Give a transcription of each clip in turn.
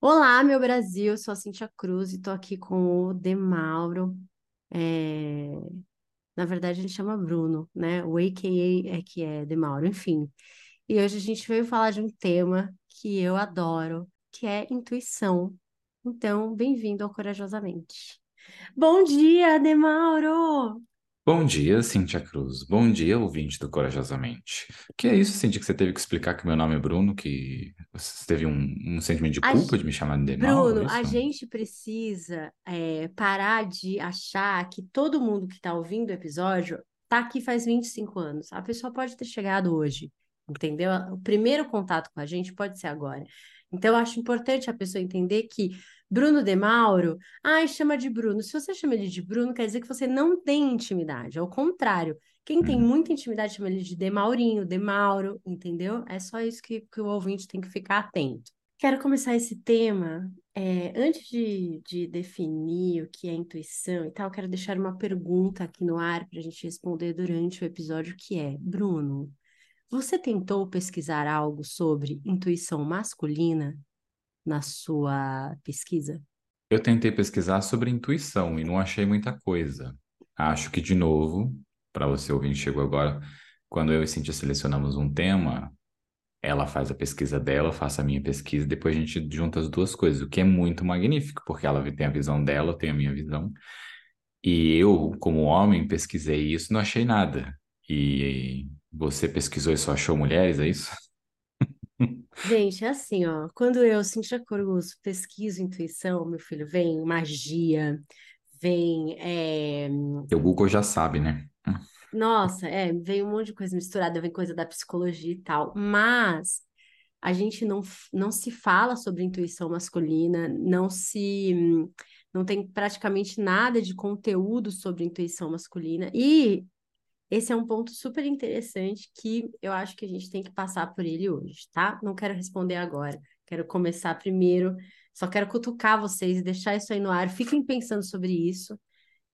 Olá, meu Brasil, sou a Cintia Cruz e estou aqui com o Demauro. É, Na verdade, ele chama Bruno, né? O AKA é que é Demauro, enfim. E hoje a gente veio falar de um tema que eu adoro, que é intuição. Então, bem-vindo ao Corajosamente. Bom dia, Demauro! Bom dia, Cintia Cruz. Bom dia, ouvinte do Corajosamente. Que é isso, Cintia, que você teve que explicar que meu nome é Bruno, que você teve um, um sentimento de A culpa ge- de me chamar de Mauro, Bruno, é a gente precisa é, parar de achar que todo mundo que está ouvindo o episódio está aqui faz 25 anos. A pessoa pode ter chegado hoje, entendeu? O primeiro contato com a gente pode ser agora. Então, eu acho importante a pessoa entender que Bruno de Mauro, ai, chama de Bruno. Se você chama ele de Bruno, quer dizer que você não tem intimidade. Ao contrário, quem tem Hum. muita intimidade chama ele de Demaurinho, Demauro, entendeu? É só isso que, que o ouvinte tem que ficar atento. Quero começar esse tema. é, antes de, de definir o que é intuição e tal, quero deixar uma pergunta aqui no ar para a gente responder durante o episódio, que é, Bruno, você tentou pesquisar algo sobre intuição masculina na sua pesquisa? Eu tentei pesquisar sobre intuição e não achei muita coisa. Acho que, de novo, para você que chegou agora, quando eu e Cintia selecionamos um tema, ela faz a pesquisa dela, eu faço a minha pesquisa, depois a gente junta as duas coisas, o que é muito magnífico, porque ela tem a visão dela, eu tenho a minha visão. E eu, como homem, pesquisei isso, não achei nada. E você pesquisou e só achou mulheres, é isso? Gente, é assim, ó, quando eu, Cintia Cruz, pesquiso intuição, meu filho, vem magia, vem é, O Google já sabe, né? Nossa, é, vem um monte de coisa misturada, vem coisa da psicologia e tal, mas a gente não, não se fala sobre intuição masculina, não se, não tem praticamente nada de conteúdo sobre intuição masculina, e esse é um ponto super interessante que eu acho que a gente tem que passar por ele hoje, tá? Não quero responder agora, quero começar primeiro, só quero cutucar vocês e deixar isso aí no ar, fiquem pensando sobre isso.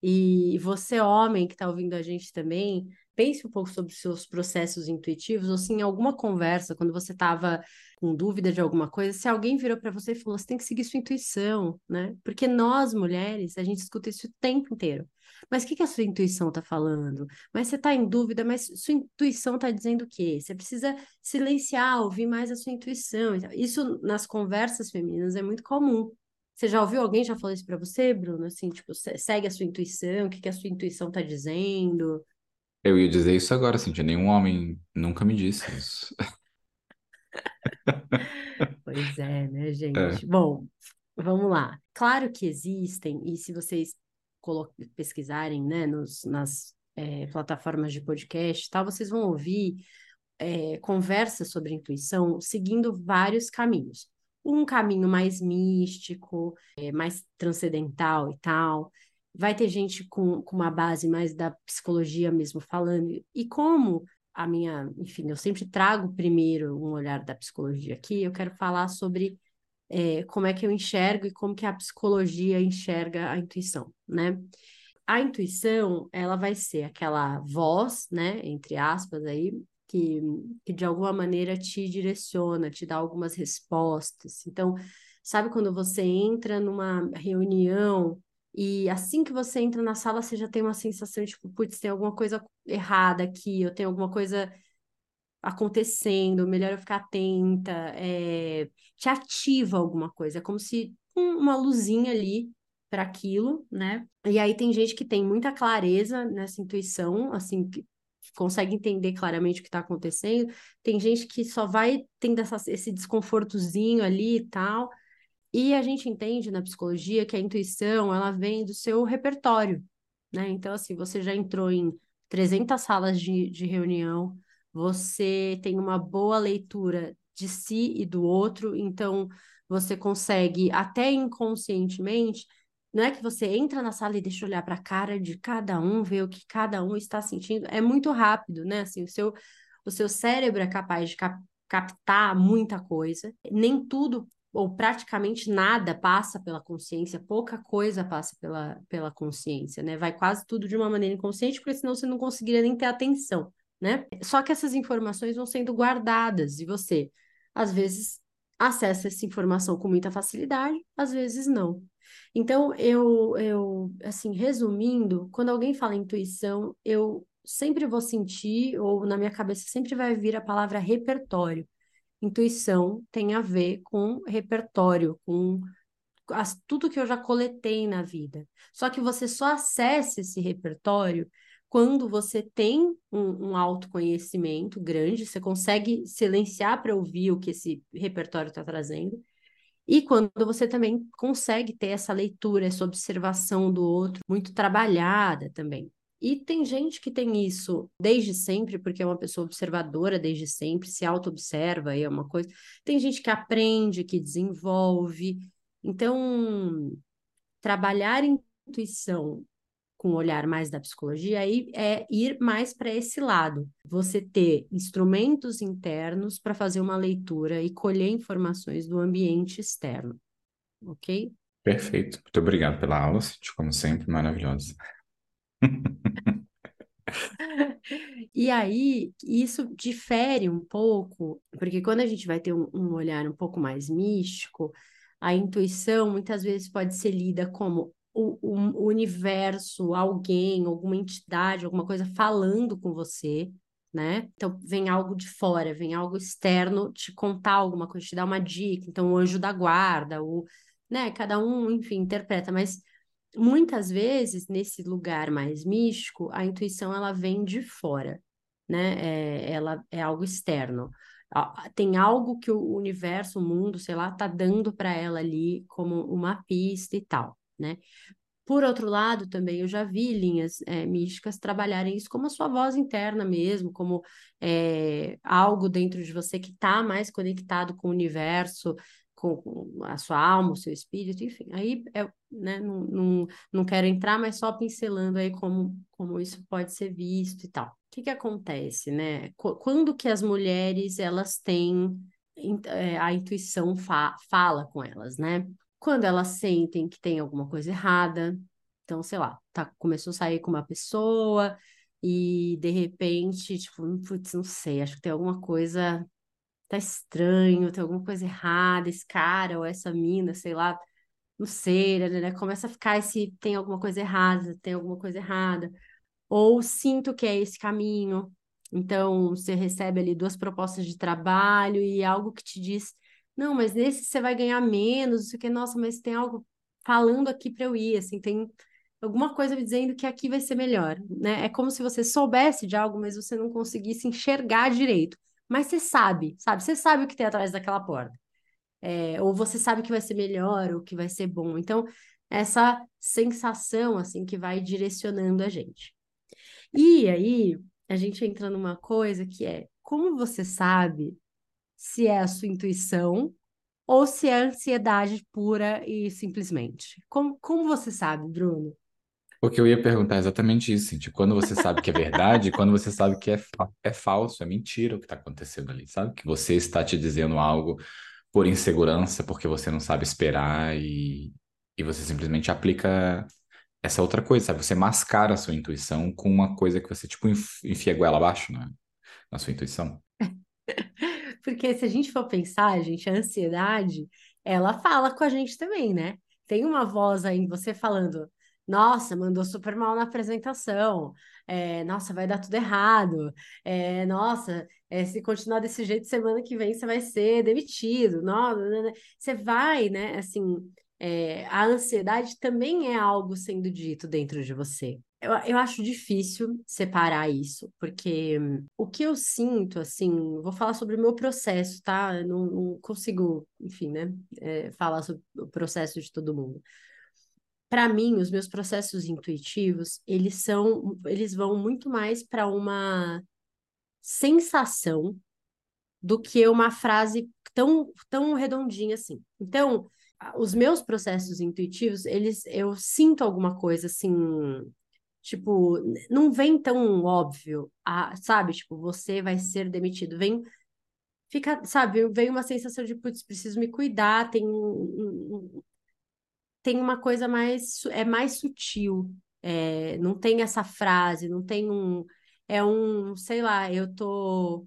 E você, homem, que está ouvindo a gente também, pense um pouco sobre os seus processos intuitivos, ou se em alguma conversa, quando você estava com dúvida de alguma coisa, se alguém virou para você e falou, você tem que seguir sua intuição, né? Porque nós, mulheres, a gente escuta isso o tempo inteiro. Mas o que que a sua intuição está falando? Mas você está em dúvida, mas sua intuição está dizendo o quê? Você precisa silenciar, ouvir mais a sua intuição. Isso nas conversas femininas é muito comum. Você já ouviu alguém já falou isso pra você, Bruno? Assim, tipo, se- segue a sua intuição, o que que a sua intuição tá dizendo? Eu ia dizer isso agora, Cintia. Nenhum homem nunca me disse isso. Pois é, né, É. gente? Bom, vamos lá. Claro que existem, e se vocês pesquisarem, né, nos, nas eh, plataformas de podcast tal, vocês vão ouvir eh, conversas sobre intuição seguindo vários caminhos. Um caminho mais místico, eh, mais transcendental e tal. Vai ter gente com, com uma base mais da psicologia mesmo falando. E como a minha, enfim, eu sempre trago primeiro um olhar da psicologia aqui, eu quero falar sobre é, como é que eu enxergo e como que a psicologia enxerga a intuição, né? A intuição, ela vai ser aquela voz, né, entre aspas aí, que, que de alguma maneira te direciona, te dá algumas respostas. Então, sabe quando você entra numa reunião e assim que você entra na sala, você já tem uma sensação de, tipo, putz, tem alguma coisa errada aqui, eu tenho alguma coisa acontecendo, melhor eu ficar atenta, é, te ativa alguma coisa, é como se um- uma luzinha ali para aquilo, né? E aí tem gente que tem muita clareza nessa intuição, assim, que consegue entender claramente o que está acontecendo, tem gente que só vai tendo essa, esse desconfortozinho ali e tal, e a gente entende na psicologia que a intuição, ela vem do seu repertório, né? Então, assim, você já entrou em 300 salas de, de reunião, você tem uma boa leitura de si e do outro, então você consegue, até inconscientemente, não é que você entra na sala e deixa olhar para a cara de cada um, ver o que cada um está sentindo, é muito rápido, né? Assim, o seu, o seu cérebro é capaz de cap captar muita coisa, nem tudo ou praticamente nada passa pela consciência, pouca coisa passa pela, pela consciência, né? Vai quase tudo de uma maneira inconsciente, porque senão você não conseguiria nem ter atenção, né? Só que essas informações vão sendo guardadas e você, às vezes, acessa essa informação com muita facilidade, às vezes não. Então, eu, eu, assim, resumindo, quando alguém fala intuição, eu sempre vou sentir, ou na minha cabeça sempre vai vir a palavra repertório. Intuição tem a ver com repertório, com as, tudo que eu já coletei na vida. Só que você só acessa esse repertório quando você tem um, um autoconhecimento grande, você consegue silenciar para ouvir o que esse repertório está trazendo, e quando você também consegue ter essa leitura, essa observação do outro muito trabalhada também. E tem gente que tem isso desde sempre, porque é uma pessoa observadora desde sempre, se auto-observa, é uma coisa. Tem gente que aprende, que desenvolve. Então, trabalhar intuição com o olhar mais da psicologia aí é ir mais para esse lado. Você ter instrumentos internos para fazer uma leitura e colher informações do ambiente externo. Ok? Perfeito. Muito obrigado pela aula, como sempre, maravilhosa. E aí, isso difere um pouco, porque quando a gente vai ter um, um, olhar um pouco mais místico, a intuição muitas vezes pode ser lida como o, o, universo, alguém, alguma entidade, alguma coisa falando com você, né? Então, vem algo de fora, vem algo externo te contar alguma coisa, te dar uma dica. Então, o anjo da guarda, o, né? Cada um, enfim, interpreta, mas muitas vezes, nesse lugar mais místico, a intuição ela vem de fora, né? É, ela é algo externo. Tem algo que o universo, o mundo, sei lá, tá dando para ela ali como uma pista e tal, né? Por outro lado, também eu já vi linhas é, místicas trabalharem isso como a sua voz interna mesmo, como é, algo dentro de você que está mais conectado com o universo, com a sua alma, o seu espírito, enfim. Aí, é, né, não, não, não quero entrar, mas só pincelando aí como, como isso pode ser visto e tal. O que que acontece, né? Quando que as mulheres, elas têm é, a intuição fa fala com elas, né? Quando elas sentem que tem alguma coisa errada, então, sei lá, tá, começou a sair com uma pessoa e de repente, tipo, putz, não sei, acho que tem alguma coisa tá estranho, tem alguma coisa errada, esse cara ou essa mina, sei lá, não sei, né, né, né? Começa a ficar esse tem alguma coisa errada, tem alguma coisa errada. Ou sinto que é esse caminho. Então, você recebe ali duas propostas de trabalho e algo que te diz, não, mas nesse você vai ganhar menos, não sei o que, nossa, mas tem algo falando aqui para eu ir, assim, tem alguma coisa me dizendo que aqui vai ser melhor, né? É como se você soubesse de algo, mas você não conseguisse enxergar direito mas você sabe, sabe? Você sabe o que tem atrás daquela porta. É, ou você sabe que vai ser melhor, ou que vai ser bom. Então, essa sensação, assim, que vai direcionando a gente. E aí, a gente entra numa coisa que é, como você sabe se é a sua intuição ou se é ansiedade pura e simplesmente? Como, como você sabe, Bruno? Porque eu ia perguntar exatamente isso, de quando você sabe que é verdade, quando você sabe que é, fa é falso, é mentira o que está acontecendo ali, sabe? Que você está te dizendo algo por insegurança, porque você não sabe esperar e, e você simplesmente aplica essa outra coisa, sabe? Você mascara a sua intuição com uma coisa que você, tipo, enfia a goela abaixo né? na sua intuição. Porque se a gente for pensar, gente, a ansiedade, ela fala com a gente também, né? Tem uma voz aí você falando, nossa, mandou super mal na apresentação. É, nossa, vai dar tudo errado. É, nossa, é, se continuar desse jeito, semana que vem você vai ser demitido. Nossa, você vai, né? Assim, é, a ansiedade também é algo sendo dito dentro de você. Eu, eu acho difícil separar isso, porque o que eu sinto, assim, vou falar sobre o meu processo, tá? Eu não, não consigo, enfim, né? É, falar sobre o processo de todo mundo para mim, os meus processos intuitivos, eles são, eles vão muito mais para uma sensação do que uma frase tão, tão redondinha assim. Então, os meus processos intuitivos, eles, eu sinto alguma coisa assim, tipo, não vem tão óbvio, a, sabe? Tipo, você vai ser demitido. Vem, fica, sabe? Vem uma sensação de, putz, preciso me cuidar, tem um, tem uma coisa mais, é mais sutil. É, não tem essa frase, não tem um. É um, sei lá, eu tô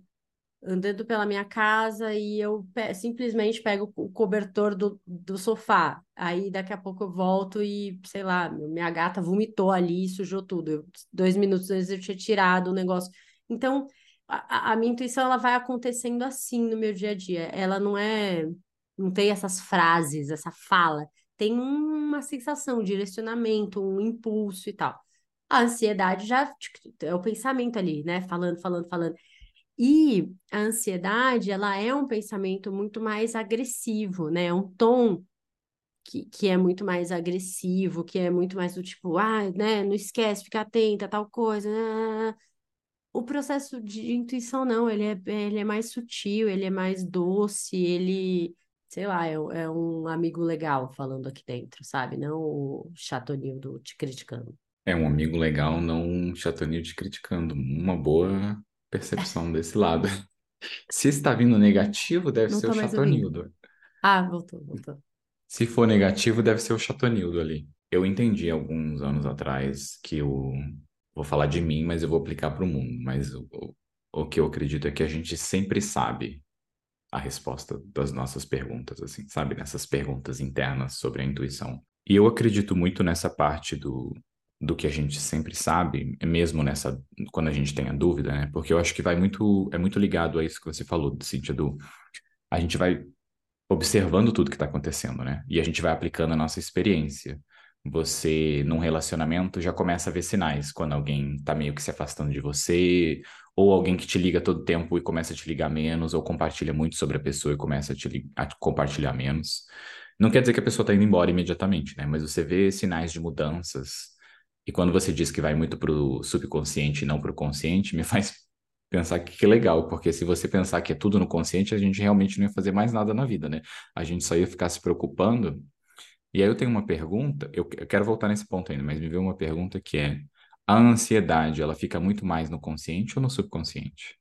andando pela minha casa e eu pe simplesmente pego o cobertor do, do sofá. Aí daqui a pouco eu volto e, sei lá, minha gata vomitou ali e sujou tudo. Eu, dois minutos antes eu tinha tirado o negócio. Então, a, a minha intuição ela vai acontecendo assim no meu dia a dia. Ela não é. Não tem essas frases, essa fala. Tem uma sensação, um direcionamento, um impulso e tal. A ansiedade já é o pensamento ali, né? Falando, falando, falando. E a ansiedade, ela é um pensamento muito mais agressivo, né? É um tom que, que é muito mais agressivo, que é muito mais do tipo, ah, né? Não esquece, fica atenta, tal coisa. Né? O processo de intuição, não, ele é, ele é mais sutil, ele é mais doce, ele, sei lá, é, é um amigo legal falando aqui dentro, sabe? Não o chatonildo te criticando. É um amigo legal, não um chatonildo te criticando. Uma boa percepção desse lado. Se está vindo negativo, deve Não ser o chatonildo. Ah, voltou, voltou. Se for negativo, deve ser o chatonildo ali. Eu entendi alguns anos atrás que eu vou falar de mim, mas eu vou aplicar para o mundo. Mas o, o, o que eu acredito é que a gente sempre sabe a resposta das nossas perguntas, assim, sabe? Nessas perguntas internas sobre a intuição. E eu acredito muito nessa parte do, do que a gente sempre sabe, mesmo nessa quando a gente tem a dúvida, né? Porque eu acho que vai muito é muito ligado a isso que você falou, Cíntia, do a gente vai observando tudo que está acontecendo, né? E a gente vai aplicando a nossa experiência. Você, num relacionamento, já começa a ver sinais quando alguém está meio que se afastando de você, ou alguém que te liga todo tempo e começa a te ligar menos, ou compartilha muito sobre a pessoa e começa a te a compartilhar menos. Não quer dizer que a pessoa está indo embora imediatamente, né? Mas você vê sinais de mudanças e quando você diz que vai muito para o subconsciente e não para o consciente, me faz pensar que, que legal, porque se você pensar que é tudo no consciente, a gente realmente não ia fazer mais nada na vida, né? A gente só ia ficar se preocupando. E aí eu tenho uma pergunta, eu, eu quero voltar nesse ponto ainda, mas me veio uma pergunta que é: a ansiedade, ela fica muito mais no consciente ou no subconsciente?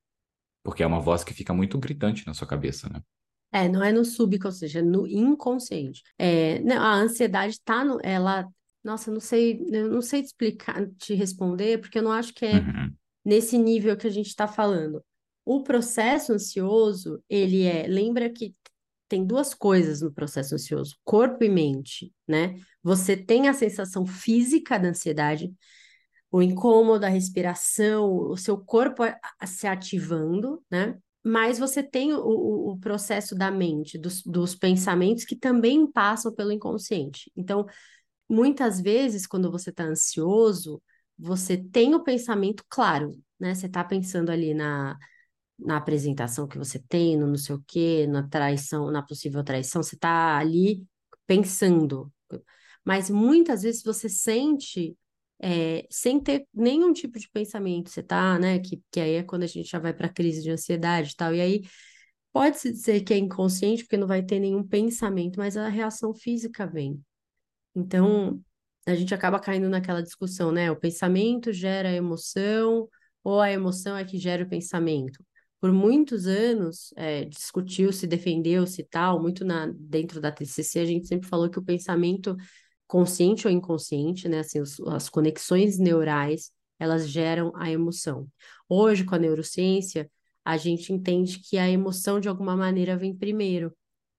Porque é uma voz que fica muito gritante na sua cabeça, né? É, não é no subconsciente, é no inconsciente. É, não, a ansiedade tá no, ela nossa, não sei, eu não sei te explicar, te responder, porque eu não acho que é Uhum. nesse nível que a gente está falando. O processo ansioso, ele é, lembra que tem duas coisas no processo ansioso, corpo e mente, né? Você tem a sensação física da ansiedade, o incômodo, a respiração, o seu corpo se ativando, né? Mas você tem o, o, o processo da mente, dos, dos pensamentos que também passam pelo inconsciente. Então, muitas vezes, quando você está ansioso, você tem o pensamento claro, né? Você está pensando ali na, na apresentação que você tem, no não sei o quê, na traição, na possível traição, você está ali pensando. Mas muitas vezes você sente é, sem ter nenhum tipo de pensamento, você tá, né? Que, que aí é quando a gente já vai para crise de ansiedade e tal. E aí pode-se dizer que é inconsciente, porque não vai ter nenhum pensamento, mas a reação física vem. Então, a gente acaba caindo naquela discussão, né? O pensamento gera a emoção, ou a emoção é que gera o pensamento. Por muitos anos, é, discutiu-se, defendeu-se e tal, muito na, dentro da TCC, a gente sempre falou que o pensamento consciente ou inconsciente, né? Assim, os, as conexões neurais, elas geram a emoção. Hoje, com a neurociência, a gente entende que a emoção, de alguma maneira, vem primeiro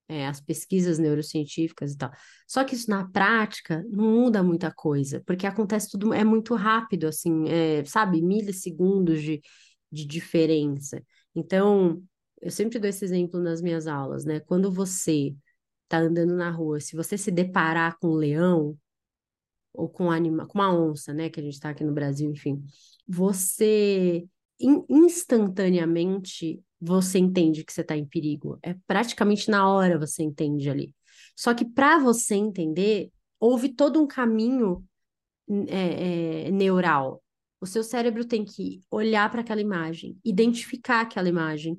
é, as pesquisas neurocientíficas e tal. Só que isso na prática não muda muita coisa, porque acontece tudo, é muito rápido, assim, é, sabe, milissegundos de, de diferença. Então, eu sempre dou esse exemplo nas minhas aulas, né? Quando você tá andando na rua, se você se deparar com um leão ou com, anima, com uma onça, né, que a gente está aqui no Brasil, enfim, você in, instantaneamente você entende que você está em perigo. É praticamente na hora você entende ali. Só que para você entender, houve todo um caminho é, é, neural. O seu cérebro tem que olhar para aquela imagem, identificar aquela imagem,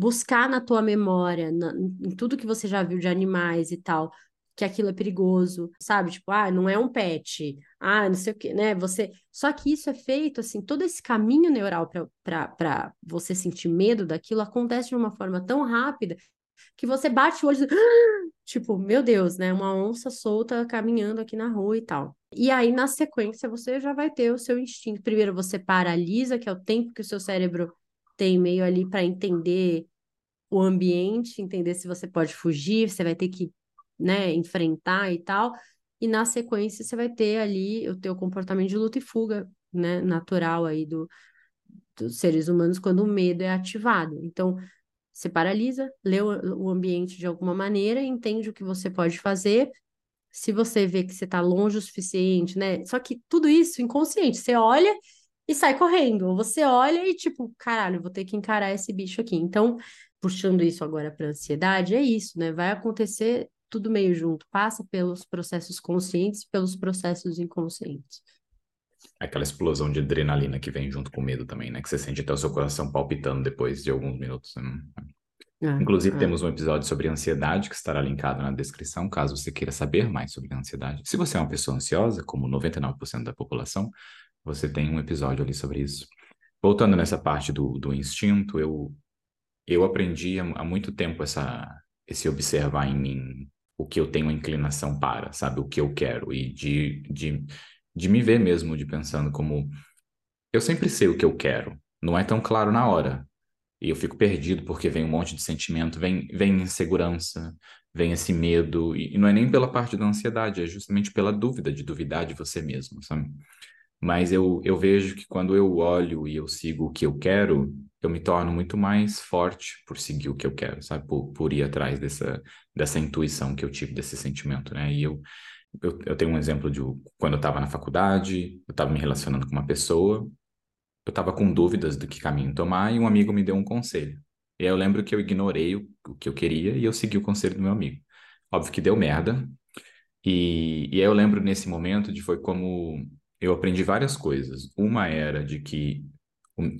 buscar na tua memória, na, em tudo que você já viu de animais e tal, que aquilo é perigoso, sabe? Tipo, ah, não é um pet, ah, não sei o quê, né? Você. Só que isso é feito, assim, todo esse caminho neural para você sentir medo daquilo acontece de uma forma tão rápida que você bate o olho e tipo, meu Deus, né? Uma onça solta caminhando aqui na rua e tal. E aí, na sequência, você já vai ter o seu instinto. Primeiro, você paralisa, que é o tempo que o seu cérebro tem meio ali para entender o ambiente, entender se você pode fugir, você vai ter que, né, enfrentar e tal. E na sequência você vai ter ali o teu comportamento de luta e fuga, né, natural aí do, dos seres humanos quando o medo é ativado. Então, você paralisa, lê o, o ambiente de alguma maneira, entende o que você pode fazer. Se você vê que você está longe o suficiente, né? Só que tudo isso inconsciente. Você olha e sai correndo. Ou você olha e, tipo, caralho, vou ter que encarar esse bicho aqui. Então, puxando isso agora para ansiedade, é isso, né? Vai acontecer tudo meio junto. Passa pelos processos conscientes, pelos processos inconscientes. Aquela explosão de adrenalina que vem junto com o medo também, né? Que você sente até o seu coração palpitando depois de alguns minutos. Né? É, Inclusive, é. temos um episódio sobre ansiedade que estará linkado na descrição, caso você queira saber mais sobre ansiedade. Se você é uma pessoa ansiosa, como 99% da população, você tem um episódio ali sobre isso. Voltando nessa parte do, do instinto, eu, eu aprendi há, muito tempo essa, esse observar em mim o que eu tenho inclinação para, sabe? O que eu quero e de, de de me ver mesmo, de pensando como eu sempre sei o que eu quero, não é tão claro na hora. E eu fico perdido porque vem um monte de sentimento, vem, vem insegurança, vem esse medo, e não é nem pela parte da ansiedade, é justamente pela dúvida de duvidar de você mesmo, sabe? Mas eu, eu vejo que quando eu olho e eu sigo o que eu quero, eu me torno muito mais forte por seguir o que eu quero, sabe? Por, por ir atrás dessa, dessa intuição que eu tive, desse sentimento, né? E eu, eu, eu tenho um exemplo de quando eu estava na faculdade, eu estava me relacionando com uma pessoa, eu estava com dúvidas do que caminho tomar e um amigo me deu um conselho. E aí eu lembro que eu ignorei o, o que eu queria e eu segui o conselho do meu amigo. Óbvio que deu merda. E, e aí eu lembro nesse momento de foi como eu aprendi várias coisas. Uma era de que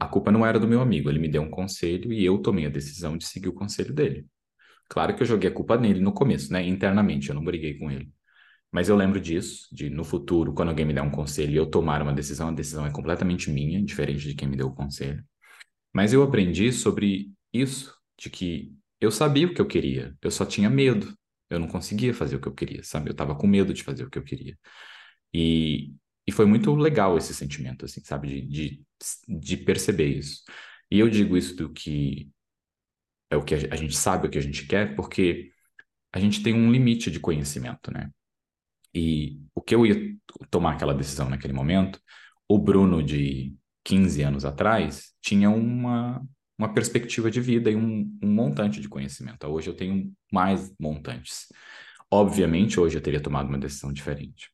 a culpa não era do meu amigo, ele me deu um conselho e eu tomei a decisão de seguir o conselho dele. Claro que eu joguei a culpa nele no começo, né? Internamente, eu não briguei com ele. Mas eu lembro disso, de no futuro, quando alguém me der um conselho e eu tomar uma decisão, a decisão é completamente minha, diferente de quem me deu o conselho. Mas eu aprendi sobre isso, de que eu sabia o que eu queria, eu só tinha medo. Eu não conseguia fazer o que eu queria, sabe? Eu estava com medo de fazer o que eu queria. E, e foi muito legal esse sentimento, assim, sabe? De, de, de perceber isso. E eu digo isso do que é o que a, gente sabe o que a gente quer, porque a gente tem um limite de conhecimento, né? E o que eu ia tomar aquela decisão naquele momento, o Bruno de 15 anos atrás tinha uma, uma perspectiva de vida e um, um montante de conhecimento. Hoje eu tenho mais montantes. Obviamente, hoje eu teria tomado uma decisão diferente.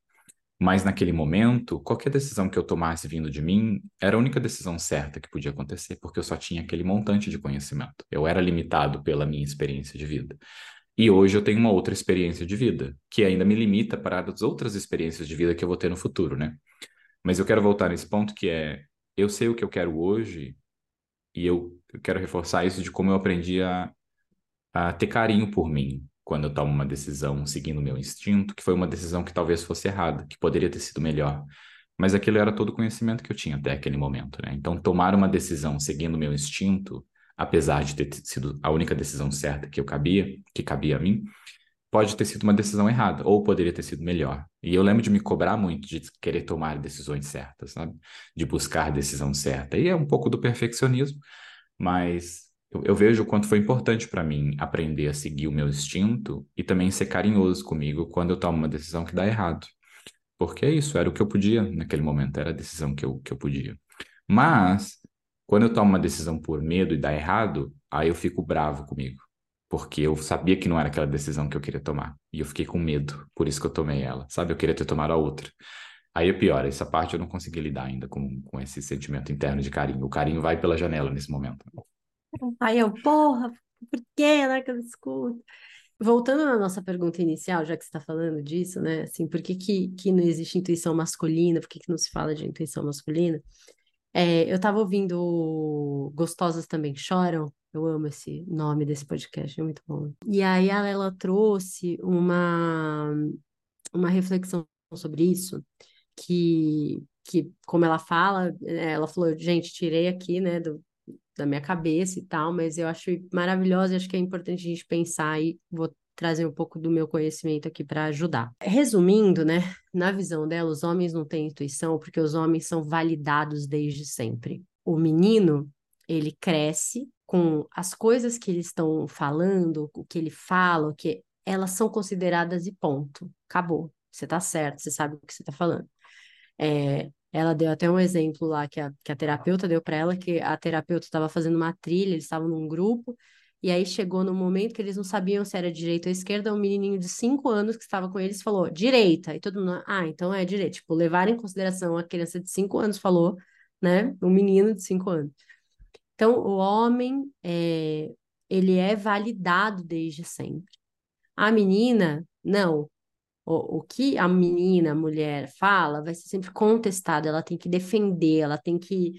Mas naquele momento, qualquer decisão que eu tomasse vindo de mim era a única decisão certa que podia acontecer, porque eu só tinha aquele montante de conhecimento. Eu era limitado pela minha experiência de vida. E hoje eu tenho uma outra experiência de vida, que ainda me limita para as outras experiências de vida que eu vou ter no futuro, né? Mas eu quero voltar nesse ponto que é, eu sei o que eu quero hoje e eu, quero reforçar isso de como eu aprendi a, a ter carinho por mim quando eu tomo uma decisão seguindo o meu instinto, que foi uma decisão que talvez fosse errada, que poderia ter sido melhor. Mas aquilo era todo o conhecimento que eu tinha até aquele momento, né? Então, tomar uma decisão seguindo o meu instinto apesar de ter sido a única decisão certa que eu cabia, que cabia a mim, pode ter sido uma decisão errada, ou poderia ter sido melhor. E eu lembro de me cobrar muito de querer tomar decisões certas, sabe? De buscar a decisão certa. E é um pouco do perfeccionismo, mas eu, eu vejo o quanto foi importante para mim aprender a seguir o meu instinto e também ser carinhoso comigo quando eu tomo uma decisão que dá errado. Porque é isso, era o que eu podia naquele momento, era a decisão que eu, que eu podia. Mas quando eu tomo uma decisão por medo e dá errado, aí eu fico bravo comigo. Porque eu sabia que não era aquela decisão que eu queria tomar. E eu fiquei com medo, por isso que eu tomei ela. Sabe? Eu queria ter tomado a outra. Aí é pior, essa parte eu não consegui lidar ainda com, com esse sentimento interno de carinho. O carinho vai pela janela nesse momento. Aí eu, porra, por que ela que eu escuto? Voltando na nossa pergunta inicial, já que você está falando disso, né? Assim, por que, que, que não existe intuição masculina? Por que, que não se fala de intuição masculina? É, eu estava ouvindo Gostosas Também Choram, eu amo esse nome desse podcast, é muito bom. E aí ela, ela trouxe uma, uma reflexão sobre isso, que, que como ela fala, é, ela falou, gente, tirei aqui, né, do, da minha cabeça e tal, mas eu acho maravilhosa e acho que é importante a gente pensar e vou trazer um pouco do meu conhecimento aqui para ajudar. Resumindo, né, na visão dela, os homens não têm intuição porque os homens são validados desde sempre. O menino ele cresce com as coisas que eles estão falando, o que ele fala, o que elas são consideradas e ponto. Acabou. Você tá certo, você sabe o que você tá falando. É, ela deu até um exemplo lá que a, que a terapeuta deu para ela, que a terapeuta estava fazendo uma trilha, eles estavam num grupo, e aí chegou no momento que eles não sabiam se era direita ou esquerda, um menininho de cinco anos que estava com eles falou direita, e todo mundo, ah, então é direita. Tipo, levar em consideração a criança de cinco anos falou, né? Um menino de cinco anos. Então, o homem, é, ele é validado desde sempre. A menina, não. O, o que a menina, a mulher fala, vai ser sempre contestado, ela tem que defender, ela tem que,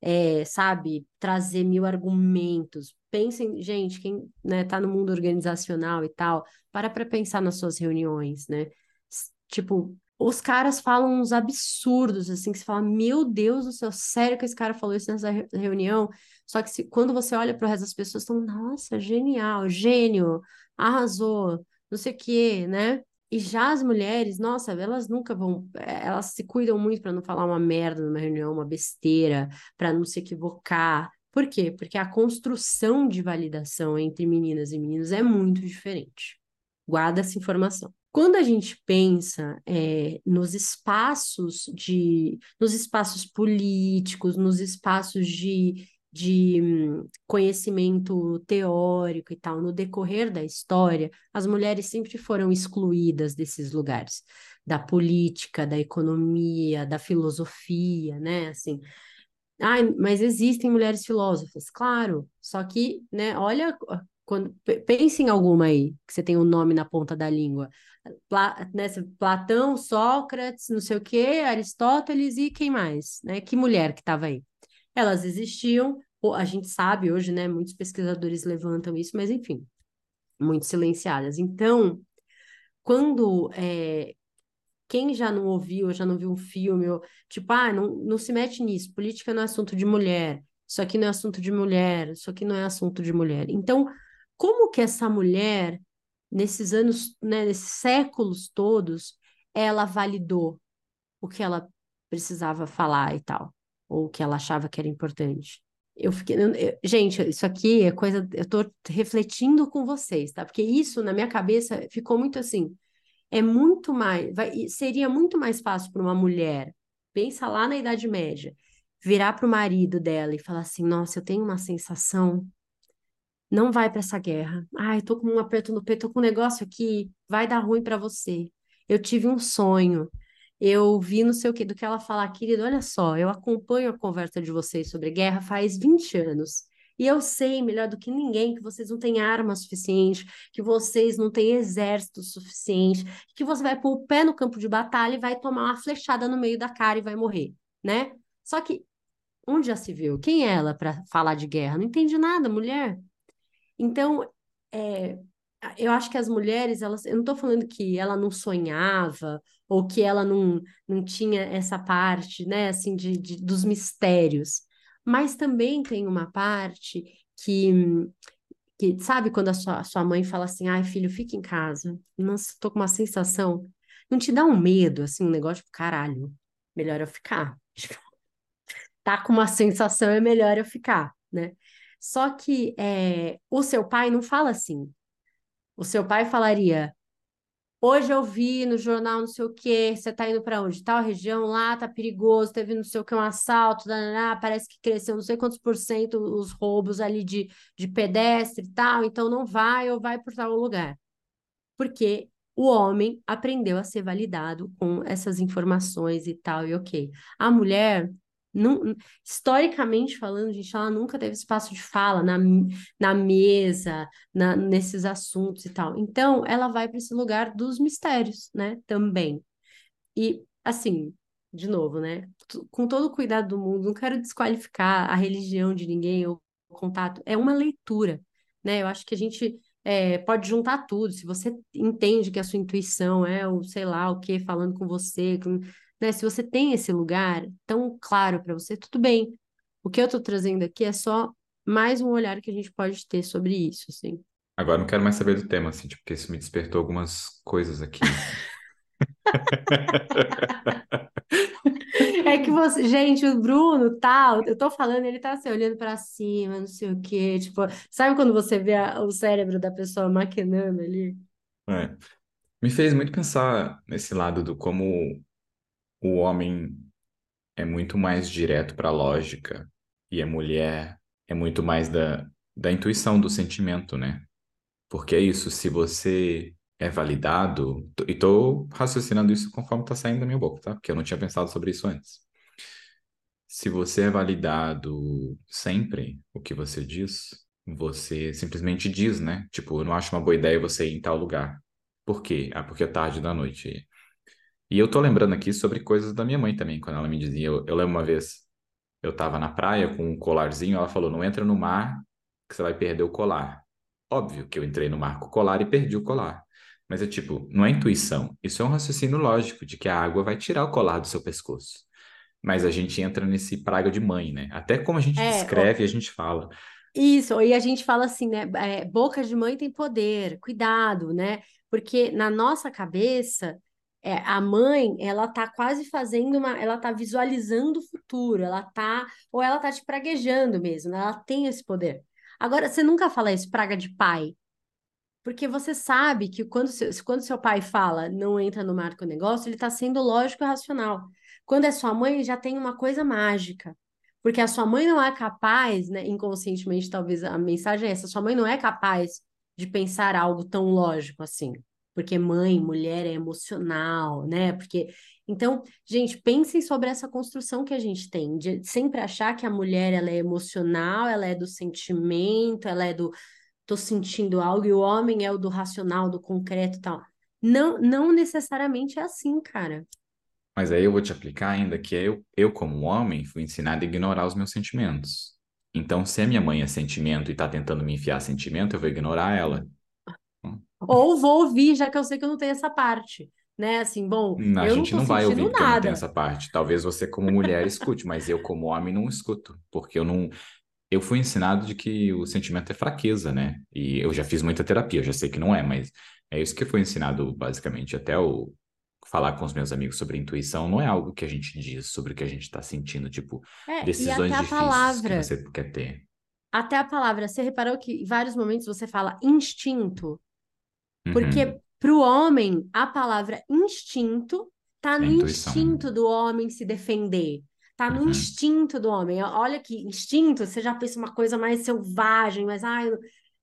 é, sabe, trazer mil argumentos. Pensem, gente, quem né, tá no mundo organizacional e tal, para para pensar nas suas reuniões, né? Tipo, os caras falam uns absurdos, assim, que você fala, meu Deus do céu, sério que esse cara falou isso nessa reunião? Só que se, quando você olha para o resto das pessoas, estão, nossa, genial, gênio, arrasou, não sei o quê, né? E já as mulheres, nossa, elas nunca vão, eh, elas se cuidam muito para não falar uma merda numa reunião, uma besteira, para não se equivocar. Por quê? Porque a construção de validação entre meninas e meninos é muito diferente. Guarda essa informação. Quando a gente pensa é, nos espaços de, nos espaços políticos, nos espaços de, de hum, conhecimento teórico e tal, no decorrer da história, as mulheres sempre foram excluídas desses lugares, da política, da economia, da filosofia, né? Assim, ah, mas existem mulheres filósofas, claro, só que, né, olha quando, pense em alguma aí, que você tem um nome na ponta da língua. Pla, né, Platão, Sócrates, não sei o quê, Aristóteles e quem mais? Né? Que mulher que estava aí? Elas existiam, a gente sabe hoje, né? Muitos pesquisadores levantam isso, mas enfim, muito silenciadas. Então, quando é, quem já não ouviu, já não viu um filme, ou, tipo, ah, não, não se mete nisso, política não é assunto de mulher, isso aqui não é assunto de mulher, isso aqui não é assunto de mulher. Então, como que essa mulher, nesses anos, né, nesses séculos todos, ela validou o que ela precisava falar e tal, ou o que ela achava que era importante. Eu fiquei, eu, gente, isso aqui é coisa, eu tô refletindo com vocês, tá? Porque isso na minha cabeça ficou muito assim, é muito mais, vai, seria muito mais fácil para uma mulher, pensa lá na Idade Média, virar para o marido dela e falar assim: Nossa, eu tenho uma sensação não vai para essa guerra. Ai, tô com um aperto no peito, tô com um negócio aqui, vai dar ruim para você. Eu tive um sonho. Eu vi não sei o que do que ela falar, querido, olha só, eu acompanho a conversa de vocês sobre guerra faz 20 anos. E eu sei melhor do que ninguém que vocês não têm arma suficiente, que vocês não têm exército suficiente, que você vai pôr o pé no campo de batalha e vai tomar uma flechada no meio da cara e vai morrer, né? Só que onde já se viu? Quem é ela para falar de guerra? Não entende nada, mulher. Então, é, eu acho que as mulheres, elas, eu não estou falando que ela não sonhava ou que ela não, não tinha essa parte, né, assim, de, de dos mistérios, mas também tem uma parte que, que sabe quando a sua, sua mãe fala assim, ai filho, fica em casa, nossa, estou com uma sensação, não te dá um medo, assim, um negócio, tipo, caralho, melhor eu ficar, tá com uma sensação, é melhor eu ficar, né? Só que é, o seu pai não fala assim. O seu pai falaria: Hoje eu vi no jornal não sei o quê, você tá indo para onde? Tal região lá, tá perigoso, teve não sei o que, um assalto, dananá, parece que cresceu não sei quantos por cento os roubos ali de, de pedestre e tal, então não vai ou vai por tal lugar. Porque o homem aprendeu a ser validado com essas informações e tal, e ok. A mulher historicamente falando, gente, ela nunca teve espaço de fala na, na mesa, na, nesses assuntos e tal. Então, ela vai para esse lugar dos mistérios, né? Também. E, assim, de novo, né? Com todo o cuidado do mundo, não quero desqualificar a religião de ninguém ou o contato. É uma leitura, né? Eu acho que a gente é, pode juntar tudo. Se você entende que a sua intuição é o, sei lá, o que falando com você, né? Se você tem esse lugar tão claro para você, tudo bem. O que eu estou trazendo aqui é só mais um olhar que a gente pode ter sobre isso, assim. Agora não quero mais saber do tema, assim, tipo, porque isso me despertou algumas coisas aqui. é que você. Gente, o Bruno, tal, eu tô falando, ele tá assim, olhando pra cima, não sei o quê. Tipo, sabe quando você vê a- o cérebro da pessoa maquinando ali? É. Me fez muito pensar nesse lado do como o homem é muito mais direto para a lógica e a mulher é muito mais da, da intuição, do sentimento, né? Porque é isso, se você é validado, e tô raciocinando isso conforme tá saindo da minha boca, tá? Porque eu não tinha pensado sobre isso antes. Se você é validado sempre o que você diz, você simplesmente diz, né? Tipo, eu não acho uma boa ideia você ir em tal lugar. Por quê? Ah, porque é tarde da noite. E eu tô lembrando aqui sobre coisas da minha mãe também, quando ela me dizia. Eu, eu lembro uma vez, eu tava na praia com um colarzinho, ela falou: não entra no mar, que você vai perder o colar. Óbvio que eu entrei no mar com o colar e perdi o colar. Mas é tipo, não é intuição. Isso é um raciocínio lógico de que a água vai tirar o colar do seu pescoço. Mas a gente entra nesse praga de mãe, né? Até como a gente É, ó, descreve, a gente fala. isso, e a gente fala assim, né? é, boca de mãe tem poder, cuidado, né? Porque na nossa cabeça, é, a mãe, ela tá quase fazendo uma, ela tá visualizando o futuro, ela tá, ou ela tá te praguejando mesmo? Ela tem esse poder. Agora, você nunca fala isso, praga de pai. Porque você sabe que quando seu, quando seu pai fala não entra no marco negócio, ele está sendo lógico e racional. Quando é sua mãe, já tem uma coisa mágica. Porque a sua mãe não é capaz, né, inconscientemente, talvez a mensagem é essa, sua mãe não é capaz de pensar algo tão lógico assim. Porque mãe, mulher é emocional, né? Porque então, gente, pensem sobre essa construção que a gente tem, de sempre achar que a mulher ela é emocional, ela é do sentimento, ela é do tô sentindo algo e o homem é o do racional, do concreto e tal. Não, não necessariamente é assim, cara. Mas aí eu vou te aplicar ainda que eu, eu como homem, fui ensinado a ignorar os meus sentimentos. Então, se a minha mãe é sentimento e tá tentando me enfiar sentimento, eu vou ignorar ela. Ou vou ouvir, já que eu sei que eu não tenho essa parte, né? Assim, bom, Hum, A não gente tô não vai ouvir eu não tenho nada. essa parte. Talvez você, como mulher, escute, mas eu, como homem, não escuto, porque eu não. Eu fui ensinado de que o sentimento é fraqueza, né? E eu já fiz muita terapia, eu já sei que não é, mas é isso que foi ensinado basicamente. Até o falar com os meus amigos sobre intuição não é algo que a gente diz sobre o que a gente está sentindo, tipo, É, decisões difíceis que palavra, você quer ter. até a palavra, você reparou que em vários momentos você fala instinto? Porque Uhum. para o homem, a palavra instinto tá É no intuição. instinto do homem se defender. Tá no Uhum. instinto do homem. Olha que instinto, você já pensa uma coisa mais selvagem, mas ai,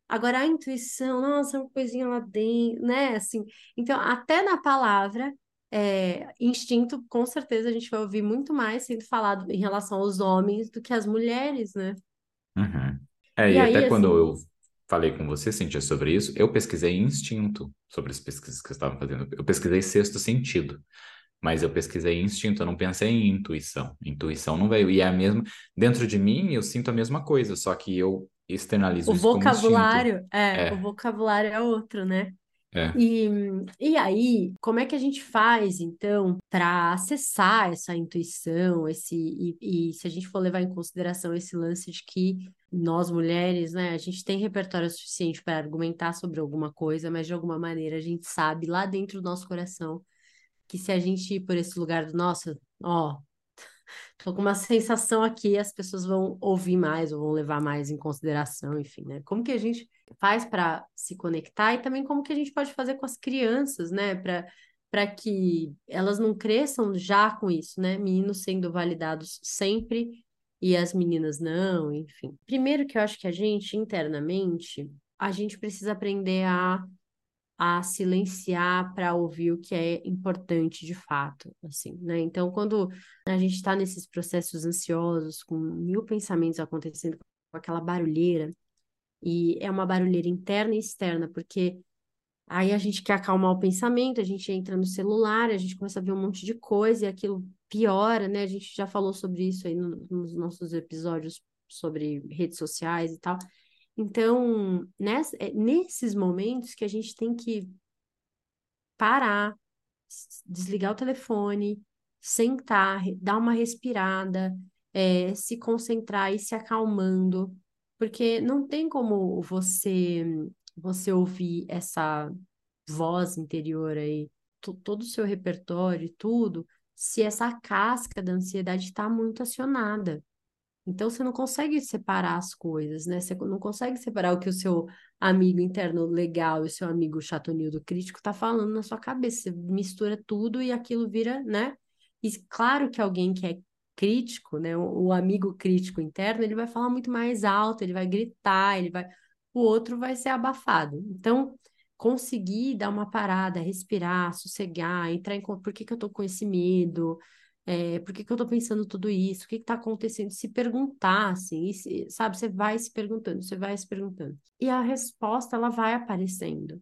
agora a intuição, nossa, é uma coisinha lá dentro, né? Assim, então, até na palavra, é, instinto, com certeza a gente vai ouvir muito mais sendo falado em relação aos homens do que as mulheres, né? Uhum. É, E e até aí, quando assim, eu falei com você, Cintia, sobre isso, eu pesquisei instinto sobre as pesquisas que eu estava fazendo. Eu pesquisei sexto sentido, mas eu pesquisei instinto, eu não pensei em intuição. Intuição não veio. E é a mesma. Dentro de mim, eu sinto a mesma coisa, só que eu externalizo o isso vocabulário, é, o É, vocabulário é outro, né? É. E, e aí, como é que a gente faz, então, para acessar essa intuição, esse, e, e se a gente for levar em consideração esse lance de que nós mulheres, né, a gente tem repertório suficiente para argumentar sobre alguma coisa, mas de alguma maneira a gente sabe lá dentro do nosso coração que se a gente ir por esse lugar do nossa, ó, tô com uma sensação aqui, as pessoas vão ouvir mais ou vão levar mais em consideração, enfim, né? Como que a gente faz para se conectar e também como que a gente pode fazer com as crianças, né? Para para que elas não cresçam já com isso, né? Meninos sendo validados sempre e as meninas não, enfim. Primeiro que eu acho que a gente internamente a gente precisa aprender a a silenciar para ouvir o que é importante de fato, assim, né? Então, quando a gente está nesses processos ansiosos, com mil pensamentos acontecendo, com aquela barulheira, e é uma barulheira interna e externa, porque aí a gente quer acalmar o pensamento, a gente entra no celular, a gente começa a ver um monte de coisa e aquilo piora, né? A gente já falou sobre isso aí no- nos nossos episódios sobre redes sociais e tal. Então, é nesses momentos que a gente tem que parar, desligar o telefone, sentar, dar uma respirada, é, se concentrar e se acalmando, porque não tem como você você ouvir essa voz interior aí, to- todo o seu repertório, e tudo, se essa casca da ansiedade está muito acionada. Então você não consegue separar as coisas, né? Você não consegue separar o que o seu amigo interno legal e o seu amigo chatonildo crítico tá falando na sua cabeça. Você mistura tudo e aquilo vira, né? E claro que alguém que é crítico, né? O, amigo crítico interno, ele vai falar muito mais alto, ele vai gritar, ele vai. O outro vai ser abafado. Então, conseguir dar uma parada, respirar, sossegar, entrar em por que, que eu tô com esse medo, é, por que, que eu tô pensando tudo isso, o que, que tá acontecendo, se perguntar, assim, se, sabe, você vai se perguntando, você vai se perguntando. E a resposta, ela vai aparecendo,